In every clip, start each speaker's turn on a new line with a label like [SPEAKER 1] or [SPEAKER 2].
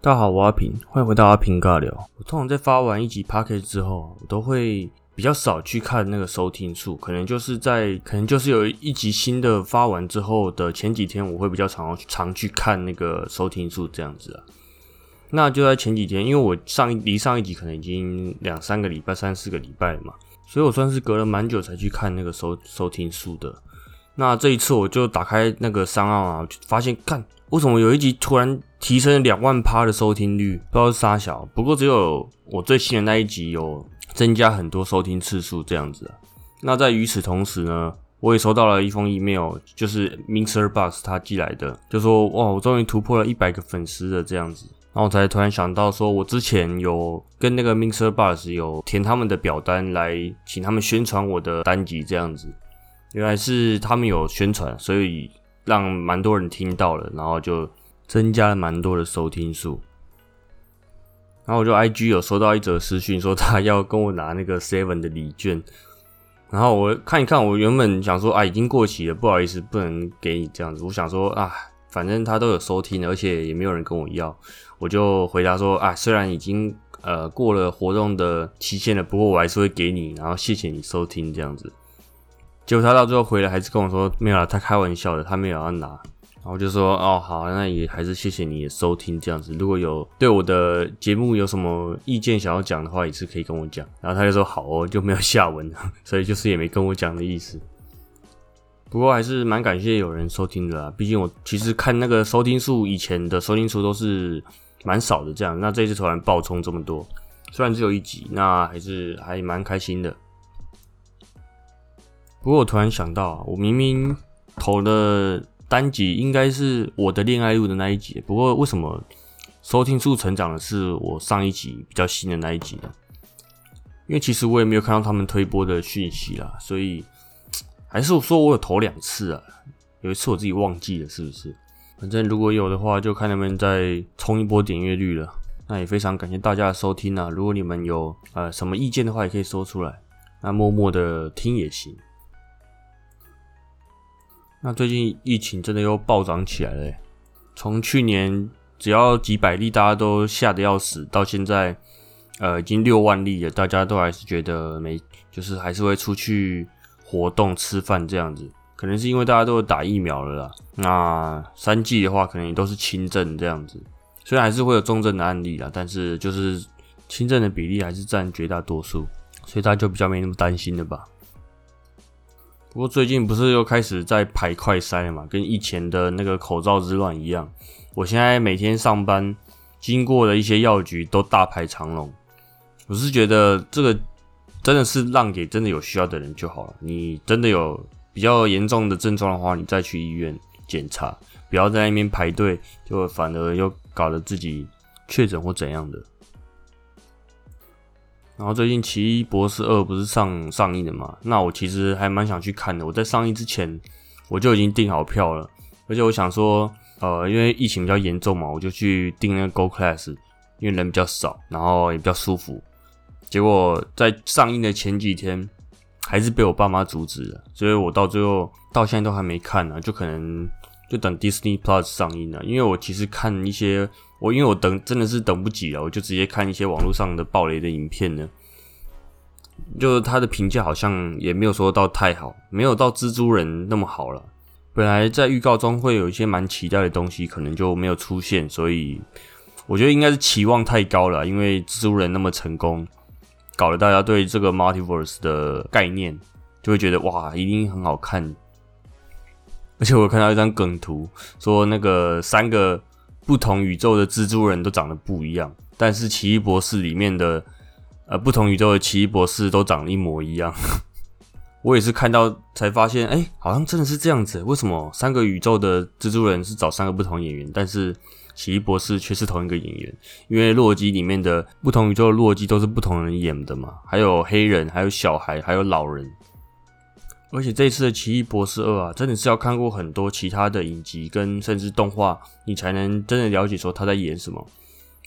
[SPEAKER 1] 大家好，我阿平，欢迎回到阿平尬聊。我通常在发完一集 p a c k a g e 之后，我都会比较少去看那个收听数，可能就是在可能就是有一集新的发完之后的前几天，我会比较常常去看那个收听数这样子啊。那就在前几天，因为我上一离上一集可能已经两三个礼拜、三四个礼拜了嘛，所以我算是隔了蛮久才去看那个收收听数的。那这一次我就打开那个商号啊，发现看为什么有一集突然提升两万趴的收听率，不知道是啥小。不过只有我最新的那一集有增加很多收听次数这样子。那在与此同时呢，我也收到了一封 email，就是 Mr. Box 他寄来的，就说哇，我终于突破了一百个粉丝了这样子。然后我才突然想到，说我之前有跟那个 Mr. Box 有填他们的表单来请他们宣传我的单集这样子。原来是他们有宣传，所以让蛮多人听到了，然后就增加了蛮多的收听数。然后我就 I G 有收到一则私讯，说他要跟我拿那个 Seven 的礼券。然后我看一看，我原本想说啊，已经过期了，不好意思，不能给你这样子。我想说啊，反正他都有收听，而且也没有人跟我要，我就回答说啊，虽然已经呃过了活动的期限了，不过我还是会给你，然后谢谢你收听这样子。结果他到最后回来还是跟我说没有了，他开玩笑的，他没有要拿。然后就说哦好，那也还是谢谢你的收听这样子。如果有对我的节目有什么意见想要讲的话，也是可以跟我讲。然后他就说好哦，就没有下文了，所以就是也没跟我讲的意思。不过还是蛮感谢有人收听的啦，毕竟我其实看那个收听数，以前的收听数都是蛮少的这样。那这次突然爆冲这么多，虽然只有一集，那还是还蛮开心的。不过我突然想到啊，我明明投的单集应该是我的恋爱路的那一集，不过为什么收听数成长的是我上一集比较新的那一集呢？因为其实我也没有看到他们推播的讯息啦，所以还是说我有投两次啊，有一次我自己忘记了是不是？反正如果有的话，就看能不能再冲一波点阅率了。那也非常感谢大家的收听啊！如果你们有呃什么意见的话，也可以说出来，那默默的听也行。那最近疫情真的又暴涨起来了，从去年只要几百例，大家都吓得要死，到现在，呃，已经六万例了，大家都还是觉得没，就是还是会出去活动、吃饭这样子。可能是因为大家都有打疫苗了啦。那三剂的话，可能也都是轻症这样子，虽然还是会有重症的案例啦，但是就是轻症的比例还是占绝大多数，所以大家就比较没那么担心了吧。不过最近不是又开始在排快筛了嘛？跟以前的那个口罩之乱一样。我现在每天上班经过的一些药局都大排长龙。我是觉得这个真的是让给真的有需要的人就好了。你真的有比较严重的症状的话，你再去医院检查，不要在那边排队，就反而又搞得自己确诊或怎样的。然后最近《奇异博士二》不是上上映的嘛？那我其实还蛮想去看的。我在上映之前我就已经订好票了，而且我想说，呃，因为疫情比较严重嘛，我就去订那个 Go Class，因为人比较少，然后也比较舒服。结果在上映的前几天，还是被我爸妈阻止了，所以我到最后到现在都还没看呢，就可能就等 Disney Plus 上映了。因为我其实看一些。我因为我等真的是等不及了，我就直接看一些网络上的暴雷的影片呢。就是他的评价好像也没有说到太好，没有到蜘蛛人那么好了。本来在预告中会有一些蛮期待的东西，可能就没有出现，所以我觉得应该是期望太高了。因为蜘蛛人那么成功，搞得大家对这个 multiverse 的概念就会觉得哇，一定很好看。而且我看到一张梗图，说那个三个。不同宇宙的蜘蛛人都长得不一样，但是奇异博士里面的呃不同宇宙的奇异博士都长得一模一样。我也是看到才发现，哎，好像真的是这样子。为什么三个宇宙的蜘蛛人是找三个不同演员，但是奇异博士却是同一个演员？因为洛基里面的不同宇宙的洛基都是不同人演的嘛，还有黑人，还有小孩，还有老人。而且这一次的《奇异博士二》啊，真的是要看过很多其他的影集跟甚至动画，你才能真的了解说他在演什么。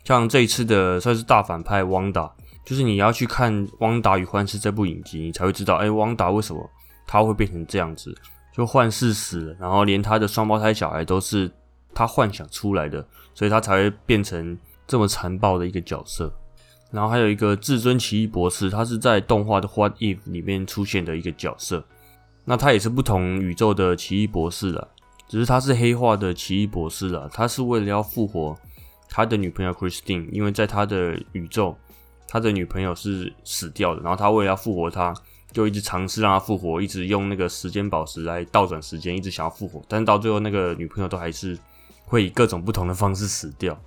[SPEAKER 1] 像这一次的算是大反派汪达，就是你要去看《汪达与幻视》这部影集，你才会知道，哎，汪达为什么他会变成这样子？就幻视死了，然后连他的双胞胎小孩都是他幻想出来的，所以他才会变成这么残暴的一个角色。然后还有一个至尊奇异博士，他是在动画的《What If》里面出现的一个角色。那他也是不同宇宙的奇异博士了，只是他是黑化的奇异博士了。他是为了要复活他的女朋友 Christine，因为在他的宇宙，他的女朋友是死掉的。然后他为了要复活他，就一直尝试让他复活，一直用那个时间宝石来倒转时间，一直想要复活。但是到最后，那个女朋友都还是会以各种不同的方式死掉。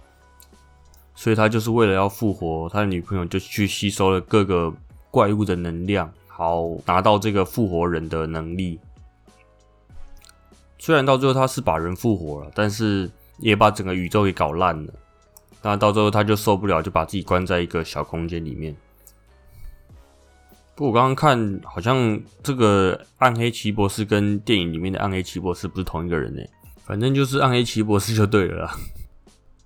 [SPEAKER 1] 所以他就是为了要复活他的女朋友，就去吸收了各个怪物的能量，好拿到这个复活人的能力。虽然到最后他是把人复活了，但是也把整个宇宙给搞烂了。那到最后他就受不了，就把自己关在一个小空间里面。不我刚刚看，好像这个暗黑奇博士跟电影里面的暗黑奇博士不是同一个人呢。反正就是暗黑奇博士就对了。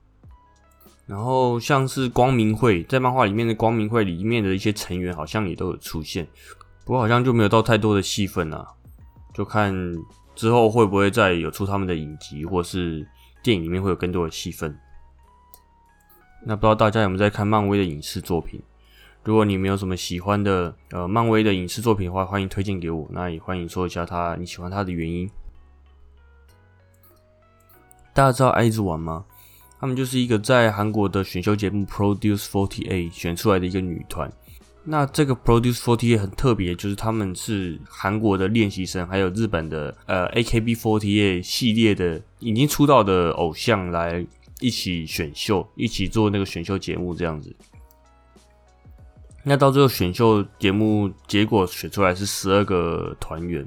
[SPEAKER 1] 然后像是光明会在漫画里面的光明会里面的一些成员，好像也都有出现，不过好像就没有到太多的戏份啊，就看之后会不会再有出他们的影集，或是电影里面会有更多的戏份。那不知道大家有没有在看漫威的影视作品？如果你没有什么喜欢的呃漫威的影视作品的话，欢迎推荐给我，那也欢迎说一下他你喜欢他的原因。大家知道爱之丸吗？他们就是一个在韩国的选秀节目 Produce Forty Eight 选出来的一个女团。那这个 Produce Forty Eight 很特别，就是他们是韩国的练习生，还有日本的呃 AKB Forty 系列的已经出道的偶像来一起选秀，一起做那个选秀节目这样子。那到最后选秀节目结果选出来是十二个团员。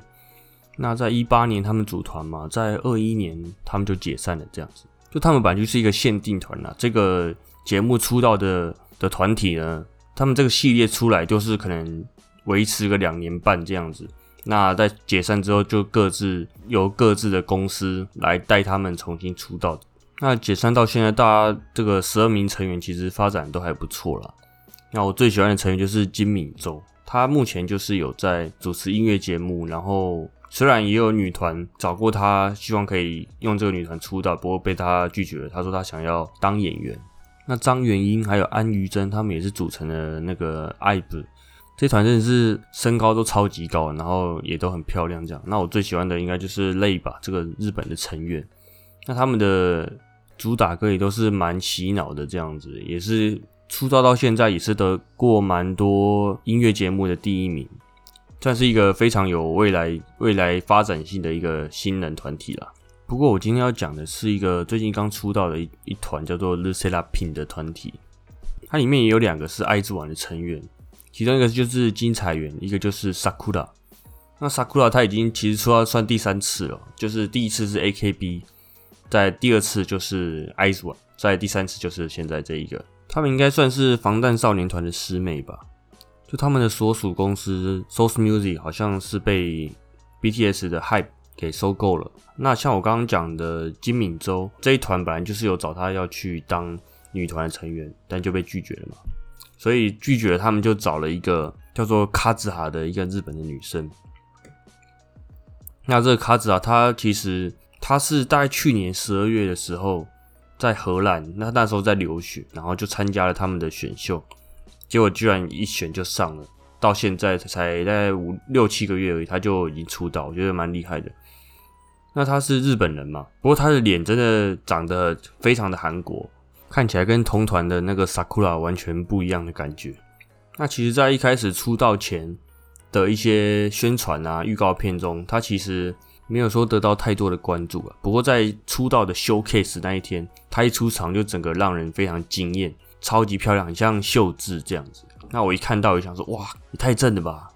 [SPEAKER 1] 那在一八年他们组团嘛，在二一年他们就解散了这样子。就他们本来就是一个限定团呐，这个节目出道的的团体呢，他们这个系列出来就是可能维持个两年半这样子。那在解散之后，就各自由各自的公司来带他们重新出道。那解散到现在，大家这个十二名成员其实发展都还不错啦。那我最喜欢的成员就是金敏周，他目前就是有在主持音乐节目，然后。虽然也有女团找过他，希望可以用这个女团出道，不过被他拒绝了。他说他想要当演员。那张元英还有安于真，他们也是组成了那个 IVE，这团真的是身高都超级高，然后也都很漂亮。这样，那我最喜欢的应该就是泪吧，这个日本的成员。那他们的主打歌也都是蛮洗脑的，这样子也是出道到现在也是得过蛮多音乐节目的第一名。算是一个非常有未来、未来发展性的一个新人团体了。不过，我今天要讲的是一个最近刚出道的一一团叫做 Lucilla Pin 的团体。它里面也有两个是爱之丸的成员，其中一个就是金彩媛，一个就是 Sakura。那 Sakura 他已经其实出道算第三次了，就是第一次是 AKB，在第二次就是爱之丸，在第三次就是现在这一个。他们应该算是防弹少年团的师妹吧。就他们的所属公司 Source Music 好像是被 BTS 的 Hype 给收购了。那像我刚刚讲的金敏周这一团，本来就是有找他要去当女团的成员，但就被拒绝了嘛。所以拒绝了，他们就找了一个叫做卡兹哈的一个日本的女生。那这个卡兹哈，她其实她是大概去年十二月的时候在荷兰，那那时候在留学，然后就参加了他们的选秀。结果居然一选就上了，到现在才大概五六七个月而已，他就已经出道，我觉得蛮厉害的。那他是日本人嘛？不过他的脸真的长得非常的韩国，看起来跟同团的那个 Sakura 完全不一样的感觉。那其实，在一开始出道前的一些宣传啊、预告片中，他其实没有说得到太多的关注啊。不过在出道的 showcase 那一天，他一出场就整个让人非常惊艳。超级漂亮，很像秀智这样子。那我一看到，我就想说，哇，你太正了吧！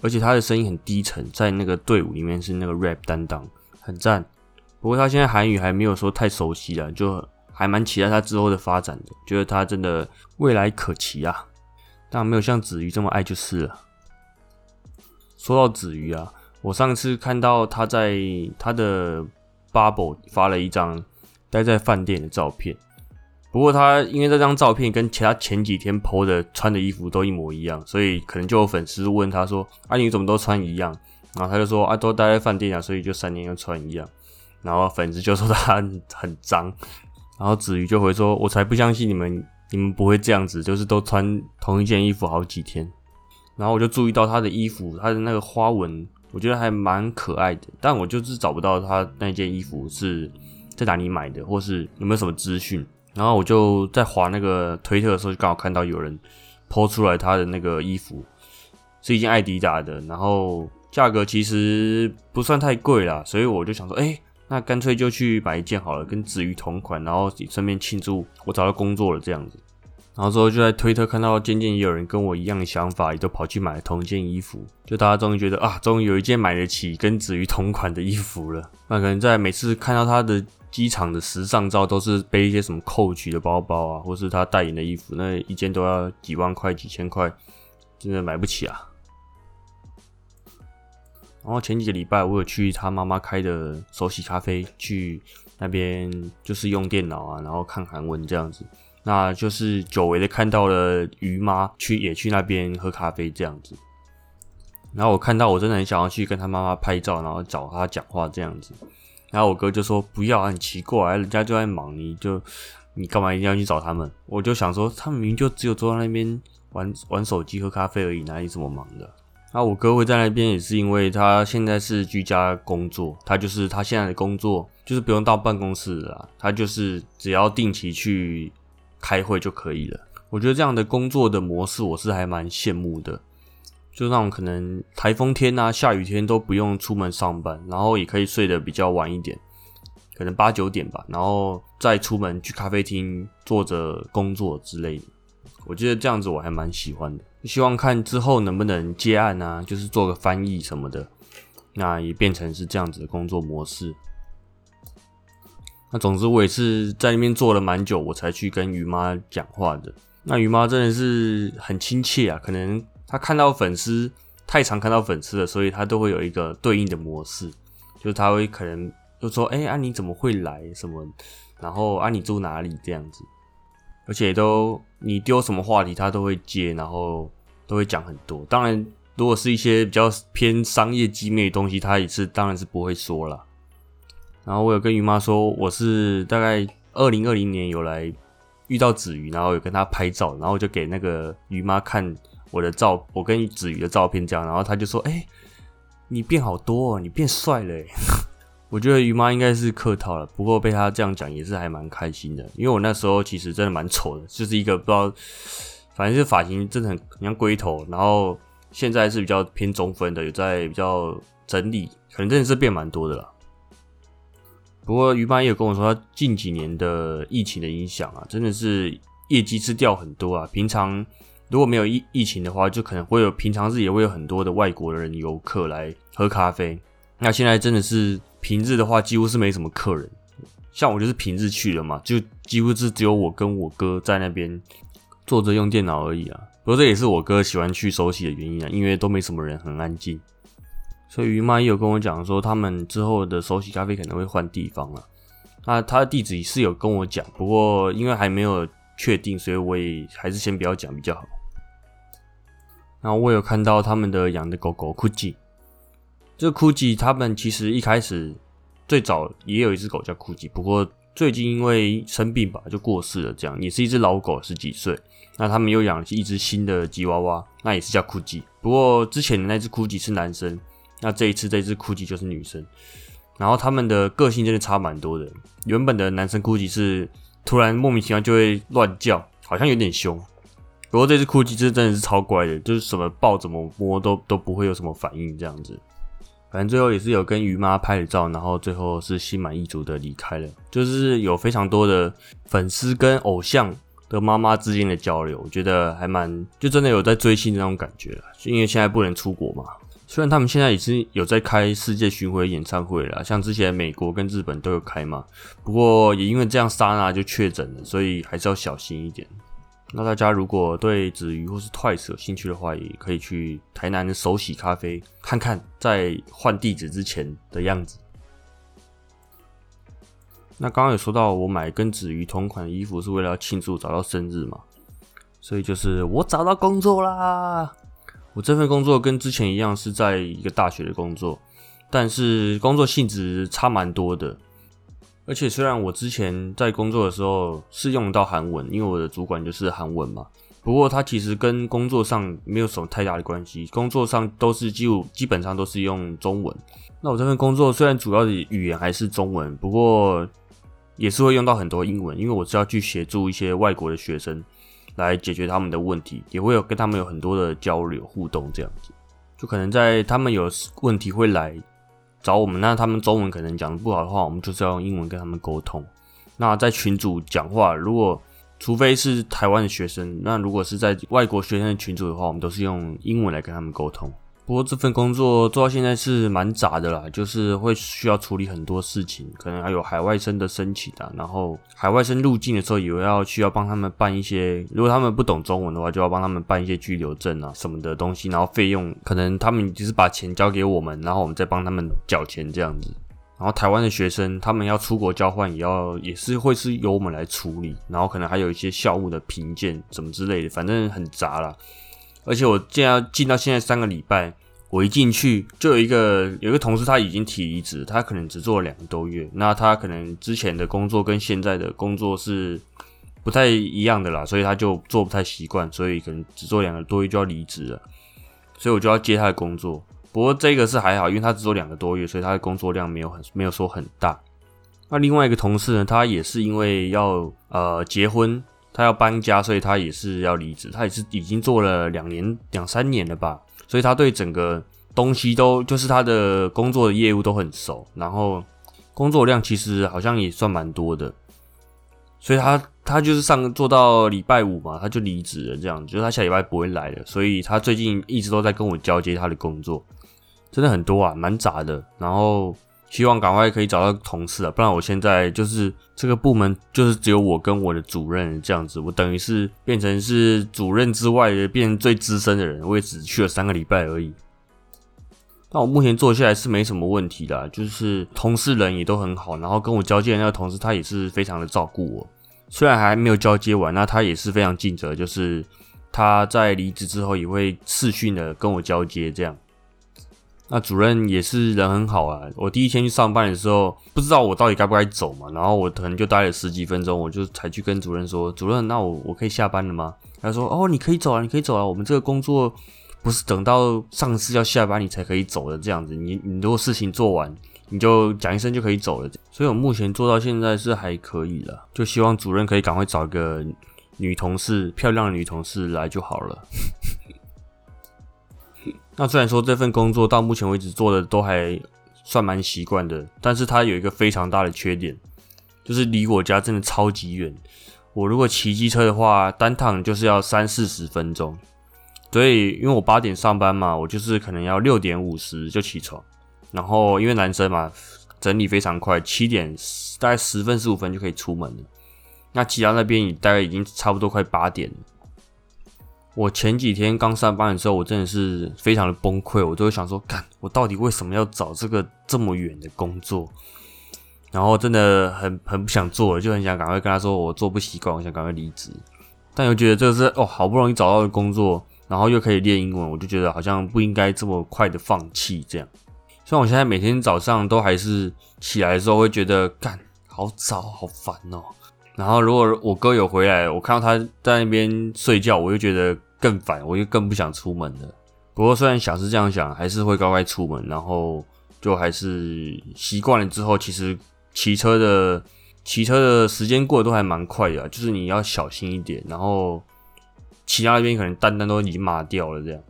[SPEAKER 1] 而且他的声音很低沉，在那个队伍里面是那个 rap 担当，很赞。不过他现在韩语还没有说太熟悉啊，就还蛮期待他之后的发展的，觉得他真的未来可期啊。但没有像子瑜这么爱就是了。说到子瑜啊，我上次看到他在他的 bubble 发了一张待在饭店的照片。不过他因为这张照片跟其他前几天 PO 的穿的衣服都一模一样，所以可能就有粉丝问他说：“啊，你怎么都穿一样？”然后他就说：“啊，都待在饭店啊，所以就三年又穿一样。”然后粉丝就说他很脏，然后子瑜就回说：“我才不相信你们，你们不会这样子，就是都穿同一件衣服好几天。”然后我就注意到他的衣服，他的那个花纹，我觉得还蛮可爱的，但我就是找不到他那件衣服是在哪里买的，或是有没有什么资讯。然后我就在划那个推特的时候，就刚好看到有人抛出来他的那个衣服，是一件艾迪达的，然后价格其实不算太贵啦，所以我就想说，哎，那干脆就去买一件好了，跟子瑜同款，然后顺便庆祝我找到工作了这样子。然后之后就在推特看到，渐渐也有人跟我一样的想法，也都跑去买了同一件衣服，就大家终于觉得啊，终于有一件买得起跟子瑜同款的衣服了。那可能在每次看到他的。机场的时尚照都是背一些什么蔻驰的包包啊，或是他代言的衣服，那一件都要几万块、几千块，真的买不起啊。然后前几个礼拜，我有去他妈妈开的手洗咖啡，去那边就是用电脑啊，然后看韩文这样子。那就是久违的看到了鱼妈去也去那边喝咖啡这样子。然后我看到，我真的很想要去跟他妈妈拍照，然后找他讲话这样子。然后我哥就说不要啊，很奇怪，人家就在忙，你就你干嘛一定要去找他们？我就想说，他们明明就只有坐在那边玩玩手机、喝咖啡而已，哪里这么忙的？那我哥会在那边也是因为他现在是居家工作，他就是他现在的工作就是不用到办公室了，他就是只要定期去开会就可以了。我觉得这样的工作的模式，我是还蛮羡慕的。就那种可能台风天啊、下雨天都不用出门上班，然后也可以睡得比较晚一点，可能八九点吧，然后再出门去咖啡厅坐着工作之类的。我觉得这样子我还蛮喜欢的，希望看之后能不能接案啊，就是做个翻译什么的，那也变成是这样子的工作模式。那总之我也是在那边做了蛮久，我才去跟鱼妈讲话的。那鱼妈真的是很亲切啊，可能。她看到粉丝太常看到粉丝了，所以她都会有一个对应的模式，就是他会可能就说：“哎，啊你怎么会来？什么？然后啊你住哪里？这样子，而且都你丢什么话题，他都会接，然后都会讲很多。当然，如果是一些比较偏商业机密的东西，他也是当然是不会说了。然后我有跟鱼妈说，我是大概二零二零年有来遇到子瑜，然后有跟他拍照，然后就给那个鱼妈看。我的照，我跟子瑜的照片这样，然后他就说：“哎，你变好多，哦，你变帅了。”我觉得于妈应该是客套了，不过被他这样讲也是还蛮开心的，因为我那时候其实真的蛮丑的，就是一个不知道，反正是发型真的很像龟头，然后现在是比较偏中分的，有在比较整理，可能真的是变蛮多的了。不过于妈也有跟我说，她近几年的疫情的影响啊，真的是业绩是掉很多啊，平常。如果没有疫疫情的话，就可能会有平常日也会有很多的外国人游客来喝咖啡。那现在真的是平日的话，几乎是没什么客人。像我就是平日去了嘛，就几乎是只有我跟我哥在那边坐着用电脑而已啊。不过这也是我哥喜欢去手洗的原因啊，因为都没什么人，很安静。所以鱼妈也有跟我讲说，他们之后的手洗咖啡可能会换地方了。那他的地址是有跟我讲，不过因为还没有确定，所以我也还是先不要讲比较好。然后我有看到他们的养的狗狗酷吉，这个酷吉他们其实一开始最早也有一只狗叫酷吉，不过最近因为生病吧就过世了，这样也是一只老狗，十几岁。那他们又养了一只新的吉娃娃，那也是叫酷吉，不过之前的那只酷吉是男生，那这一次这只酷吉就是女生。然后他们的个性真的差蛮多的，原本的男生酷吉是突然莫名其妙就会乱叫，好像有点凶。不过这只酷吉是真的是超乖的，就是什么抱怎么摸都都不会有什么反应这样子。反正最后也是有跟于妈拍了照，然后最后是心满意足的离开了。就是有非常多的粉丝跟偶像的妈妈之间的交流，我觉得还蛮就真的有在追星的那种感觉了。因为现在不能出国嘛，虽然他们现在已经有在开世界巡回演唱会了，像之前美国跟日本都有开嘛。不过也因为这样，莎娜就确诊了，所以还是要小心一点。那大家如果对子瑜或是 Twice 有兴趣的话，也可以去台南的手洗咖啡看看，在换地址之前的样子。那刚刚有说到，我买跟子瑜同款的衣服是为了要庆祝找到生日嘛，所以就是我找到工作啦。我这份工作跟之前一样是在一个大学的工作，但是工作性质差蛮多的。而且虽然我之前在工作的时候是用到韩文，因为我的主管就是韩文嘛，不过它其实跟工作上没有什么太大的关系，工作上都是基乎基本上都是用中文。那我这份工作虽然主要的语言还是中文，不过也是会用到很多英文，因为我是要去协助一些外国的学生来解决他们的问题，也会有跟他们有很多的交流互动这样子。就可能在他们有问题会来。找我们，那他们中文可能讲的不好的话，我们就是要用英文跟他们沟通。那在群主讲话，如果除非是台湾的学生，那如果是在外国学生的群主的话，我们都是用英文来跟他们沟通。不过这份工作做到现在是蛮杂的啦，就是会需要处理很多事情，可能还有海外生的申请啊，然后海外生入境的时候也要需要帮他们办一些，如果他们不懂中文的话，就要帮他们办一些居留证啊什么的东西，然后费用可能他们就是把钱交给我们，然后我们再帮他们缴钱这样子。然后台湾的学生他们要出国交换，也要也是会是由我们来处理，然后可能还有一些校务的评鉴什么之类的，反正很杂啦。而且我既然进到现在三个礼拜，我一进去就有一个有一个同事他已经提离职，他可能只做了两个多月，那他可能之前的工作跟现在的工作是不太一样的啦，所以他就做不太习惯，所以可能只做两个多月就要离职了，所以我就要接他的工作。不过这个是还好，因为他只做两个多月，所以他的工作量没有很没有说很大。那另外一个同事呢，他也是因为要呃结婚。他要搬家，所以他也是要离职。他也是已经做了两年、两三年了吧，所以他对整个东西都就是他的工作的业务都很熟。然后工作量其实好像也算蛮多的，所以他他就是上做到礼拜五嘛，他就离职了。这样，就是他下礼拜不会来了。所以他最近一直都在跟我交接他的工作，真的很多啊，蛮杂的。然后。希望赶快可以找到同事啊，不然我现在就是这个部门就是只有我跟我的主任这样子，我等于是变成是主任之外的变成最资深的人，我也只去了三个礼拜而已。那我目前做下来是没什么问题的，就是同事人也都很好，然后跟我交接的那个同事他也是非常的照顾我，虽然还没有交接完，那他也是非常尽责，就是他在离职之后也会视讯的跟我交接这样。那主任也是人很好啊。我第一天去上班的时候，不知道我到底该不该走嘛，然后我可能就待了十几分钟，我就才去跟主任说：“主任，那我我可以下班了吗？”他说：“哦，你可以走啊，你可以走啊。我们这个工作不是等到上司要下班你才可以走的，这样子，你你如果事情做完，你就讲一声就可以走了。所以我目前做到现在是还可以了，就希望主任可以赶快找一个女同事，漂亮的女同事来就好了。”那虽然说这份工作到目前为止做的都还算蛮习惯的，但是它有一个非常大的缺点，就是离我家真的超级远。我如果骑机车的话，单趟就是要三四十分钟。所以因为我八点上班嘛，我就是可能要六点五十就起床，然后因为男生嘛，整理非常快，七点大概十分十五分就可以出门了。那骑到那边也大概已经差不多快八点了。我前几天刚上班的时候，我真的是非常的崩溃，我都会想说，干，我到底为什么要找这个这么远的工作？然后真的很很不想做了，就很想赶快跟他说我做不习惯，我想赶快离职。但又觉得这个是哦，好不容易找到的工作，然后又可以练英文，我就觉得好像不应该这么快的放弃。这样，虽然我现在每天早上都还是起来的时候会觉得干好早好烦哦。然后如果我哥有回来，我看到他在那边睡觉，我就觉得。更烦，我就更不想出门了。不过虽然想是这样想，还是会乖乖出门。然后就还是习惯了之后，其实骑车的骑车的时间过得都还蛮快的。就是你要小心一点，然后其他那边可能单单都已经麻掉了这样。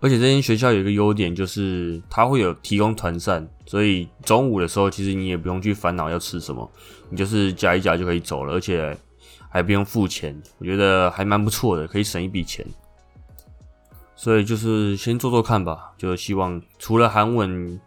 [SPEAKER 1] 而且这间学校有一个优点，就是它会有提供团膳，所以中午的时候其实你也不用去烦恼要吃什么，你就是夹一夹就可以走了，而且。还不用付钱，我觉得还蛮不错的，可以省一笔钱。所以就是先做做看吧，就希望除了韩文、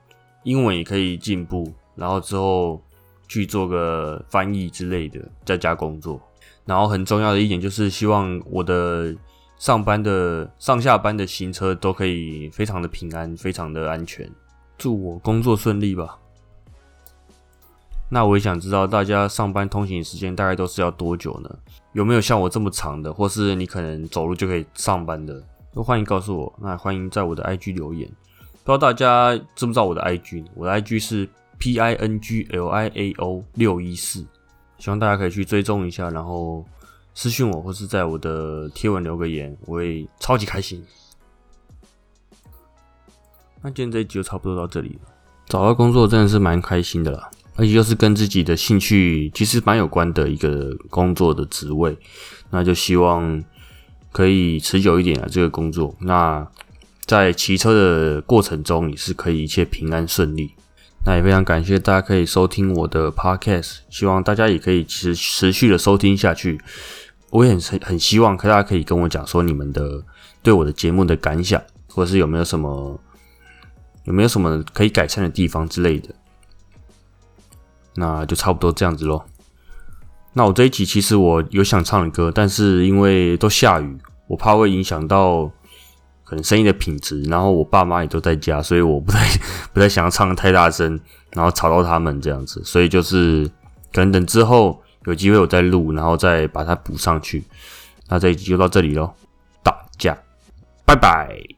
[SPEAKER 1] 英文也可以进步，然后之后去做个翻译之类的，在家工作。然后很重要的一点就是希望我的上班的上下班的行车都可以非常的平安，非常的安全。祝我工作顺利吧。那我也想知道大家上班通勤时间大概都是要多久呢？有没有像我这么长的，或是你可能走路就可以上班的？都欢迎告诉我。那欢迎在我的 IG 留言。不知道大家知不知道我的 IG？我的 IG 是 P I N G L I A O 六一四，希望大家可以去追踪一下，然后私信我或是在我的贴文留个言，我会超级开心。那今天这一集就差不多到这里了。找到工作真的是蛮开心的啦，而且又是跟自己的兴趣其实蛮有关的一个工作的职位，那就希望可以持久一点啊这个工作。那在骑车的过程中也是可以一切平安顺利。那也非常感谢大家可以收听我的 podcast，希望大家也可以持持续的收听下去。我也很很希望大家可以跟我讲说你们的对我的节目的感想，或者是有没有什么。有没有什么可以改善的地方之类的？那就差不多这样子咯。那我这一集其实我有想唱的歌，但是因为都下雨，我怕会影响到可能声音的品质。然后我爸妈也都在家，所以我不太 不太想要唱的太大声，然后吵到他们这样子。所以就是可能等之后有机会我再录，然后再把它补上去。那这一集就到这里喽，大家拜拜。